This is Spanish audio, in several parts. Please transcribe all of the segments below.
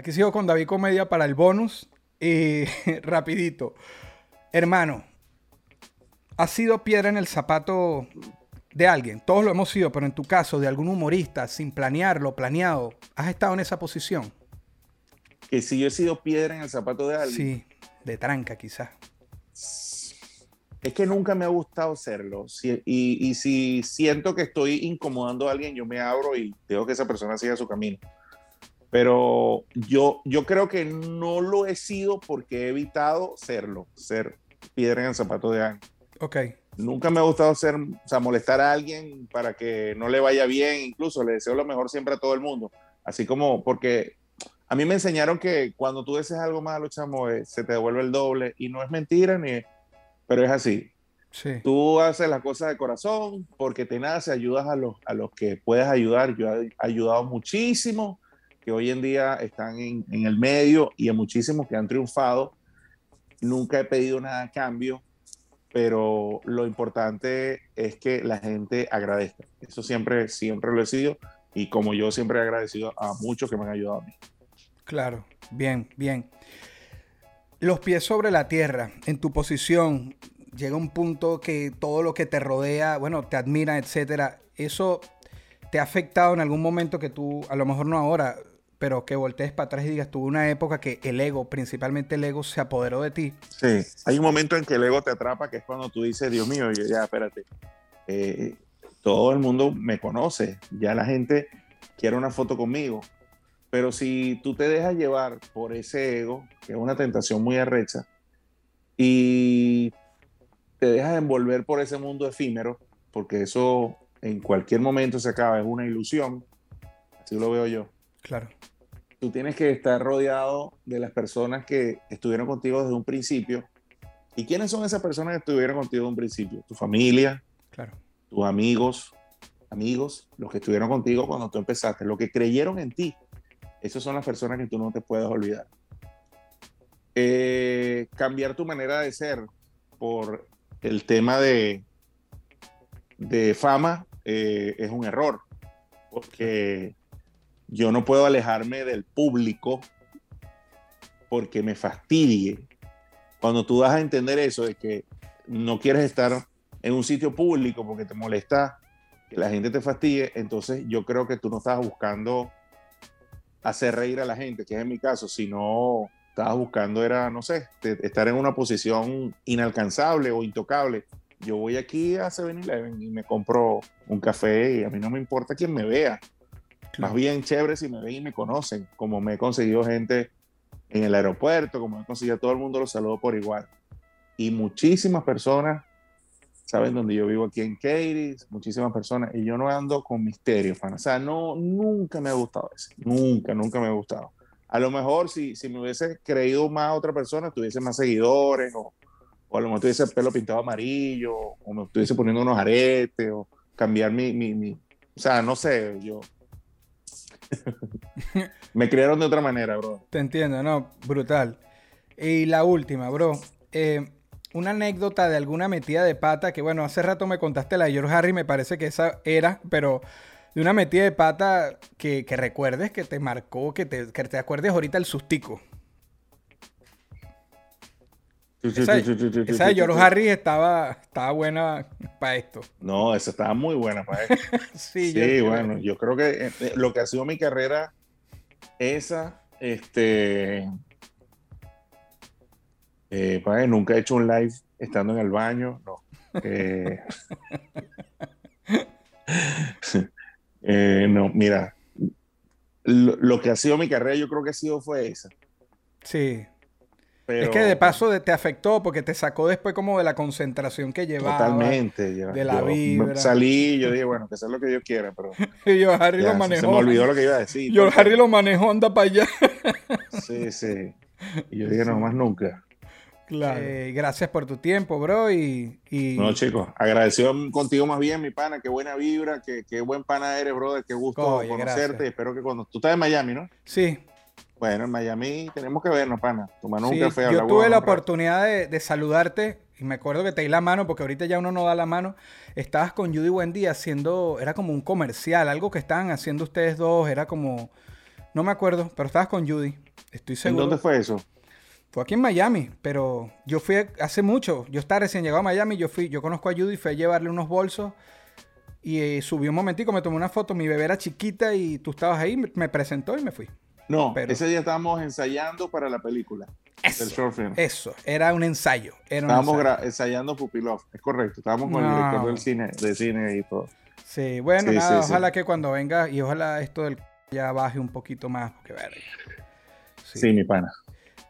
Aquí sigo con David Comedia para el bonus. Y rapidito. Hermano, ¿has sido piedra en el zapato de alguien? Todos lo hemos sido, pero en tu caso, de algún humorista, sin planearlo, planeado, ¿has estado en esa posición? Que si yo he sido piedra en el zapato de alguien. Sí, de tranca quizás. Es que nunca me ha gustado serlo. y, y, si siento que estoy incomodando a alguien, yo me abro y dejo que esa persona siga su camino. Pero yo, yo creo que no lo he sido porque he evitado serlo, ser piedra en el zapato de alguien. Ok. Nunca me ha gustado ser, o sea, molestar a alguien para que no le vaya bien, incluso le deseo lo mejor siempre a todo el mundo. Así como, porque a mí me enseñaron que cuando tú deseas algo malo, chamo, eh, se te devuelve el doble y no es mentira, ni, pero es así. Sí. Tú haces las cosas de corazón porque te nace, ayudas a los, a los que puedes ayudar. Yo he ayudado muchísimo que hoy en día están en, el medio y a muchísimos que han triunfado. Nunca he pedido nada a cambio, pero lo importante es que la gente agradezca. Eso siempre, siempre lo he sido y como yo siempre he agradecido a muchos que me han ayudado a mí. Claro, bien, bien. Los pies sobre la tierra, en tu posición, llega un punto que todo lo que te rodea, bueno, te admira, etcétera. Eso te ha afectado en algún momento que tú, a lo mejor no ahora, pero que voltees para atrás y digas, tuve una época que el ego, principalmente el ego, se apoderó de ti. Sí, hay un momento en que el ego te atrapa, que es cuando tú dices, Dios mío, ya, espérate, eh, todo el mundo me conoce, ya la gente quiere una foto conmigo, pero si tú te dejas llevar por ese ego, que es una tentación muy arrecha, y te dejas envolver por ese mundo efímero, porque eso en cualquier momento se acaba, es una ilusión, así lo veo yo. Claro tú tienes que estar rodeado de las personas que estuvieron contigo desde un principio. ¿Y quiénes son esas personas que estuvieron contigo desde un principio? Tu familia, claro. tus amigos, amigos, los que estuvieron contigo cuando tú empezaste, los que creyeron en ti. Esas son las personas que tú no te puedes olvidar. Eh, cambiar tu manera de ser por el tema de, de fama eh, es un error, porque yo no puedo alejarme del público porque me fastidie. Cuando tú das a entender eso de que no quieres estar en un sitio público porque te molesta que la gente te fastidie, entonces yo creo que tú no estás buscando hacer reír a la gente, que es en mi caso, sino estabas buscando era, no sé, estar en una posición inalcanzable o intocable. Yo voy aquí a 7-Eleven y me compro un café y a mí no me importa quién me vea. Más bien chévere si me ven y me conocen, como me he conseguido gente en el aeropuerto, como he conseguido a todo el mundo, los saludo por igual. Y muchísimas personas saben dónde yo vivo aquí en Katie's, muchísimas personas, y yo no ando con misterio, fan. O sea, no, nunca me ha gustado eso, nunca, nunca me ha gustado. A lo mejor si, si me hubiese creído más otra persona, tuviese más seguidores, o, o a lo mejor tuviese el pelo pintado amarillo, o me estuviese poniendo unos aretes, o cambiar mi, mi, mi o sea, no sé, yo, me criaron de otra manera, bro. Te entiendo, no, brutal. Y la última, bro. Eh, una anécdota de alguna metida de pata que, bueno, hace rato me contaste la de George Harry, me parece que esa era, pero de una metida de pata que, recuerdes, que te marcó, que te, que te acuerdes ahorita el sustico. Esa, de George Harry estaba, estaba buena para esto. No, esa estaba muy buena para esto. sí, bueno, yo creo que eh, eh, lo que ha sido mi carrera, esa, este, eh, nunca he hecho un live estando en el baño, no. no, mira, lo, lo, que ha sido mi carrera, yo creo que ha sido fue esa. Sí. Es que de paso te afectó porque te sacó después como de la concentración que llevaba. Totalmente. de la vida. Salí y yo dije, bueno, que sea lo que yo quiera, pero... y yo Harry lo manejó. Se me olvidó lo que iba a decir. Yo Harry lo manejó, anda para allá. sí, sí. Y yo dije, no más nunca. Claro. Eh, gracias por tu tiempo, bro. Y, No, chicos, agradecido contigo más bien, mi pana. Qué buena vibra, qué, qué buen pana eres, brother. Qué gusto conocerte. Espero que cuando... Tú estás en Miami, ¿no? Sí, bueno, en Miami tenemos que vernos, pana. Tomarnos un café. Yo tuve la oportunidad de, saludarte y me acuerdo que te di la mano porque ahorita ya uno no da la mano. Estabas con Judy Wendy haciendo, era como un comercial, algo que estaban haciendo ustedes dos, era como, No me acuerdo, pero estabas con Judy. Estoy ¿En seguro. dónde fue eso? Fue aquí en Miami, pero yo fui hace mucho. Yo estaba recién llegado a Miami, yo fui, yo conozco a Judy, fui a llevarle unos bolsos y eh, subí un momentico, me tomé una foto, mi bebé era chiquita y tú estabas ahí, me, me presentó y me fui. No, Pero- ese día estábamos ensayando para la película. Eso, Del short film. eso, era un ensayo. Era un Estábamos ensayo. ensayando Pupilov, es correcto. Estábamos con No. el director del cine, de cine y todo. Sí, bueno, Sí, nada, sí, sí. ojalá que cuando venga y ojalá esto del ya baje un poquito más, porque verga. Sí. Mi pana.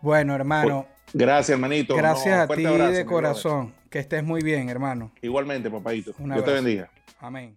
Bueno, hermano, Gracias, hermanito. gracias No, a ti abrazo, de corazón. Que estés muy bien, hermano. Igualmente, papadito. Un Dios te bendiga. Amén.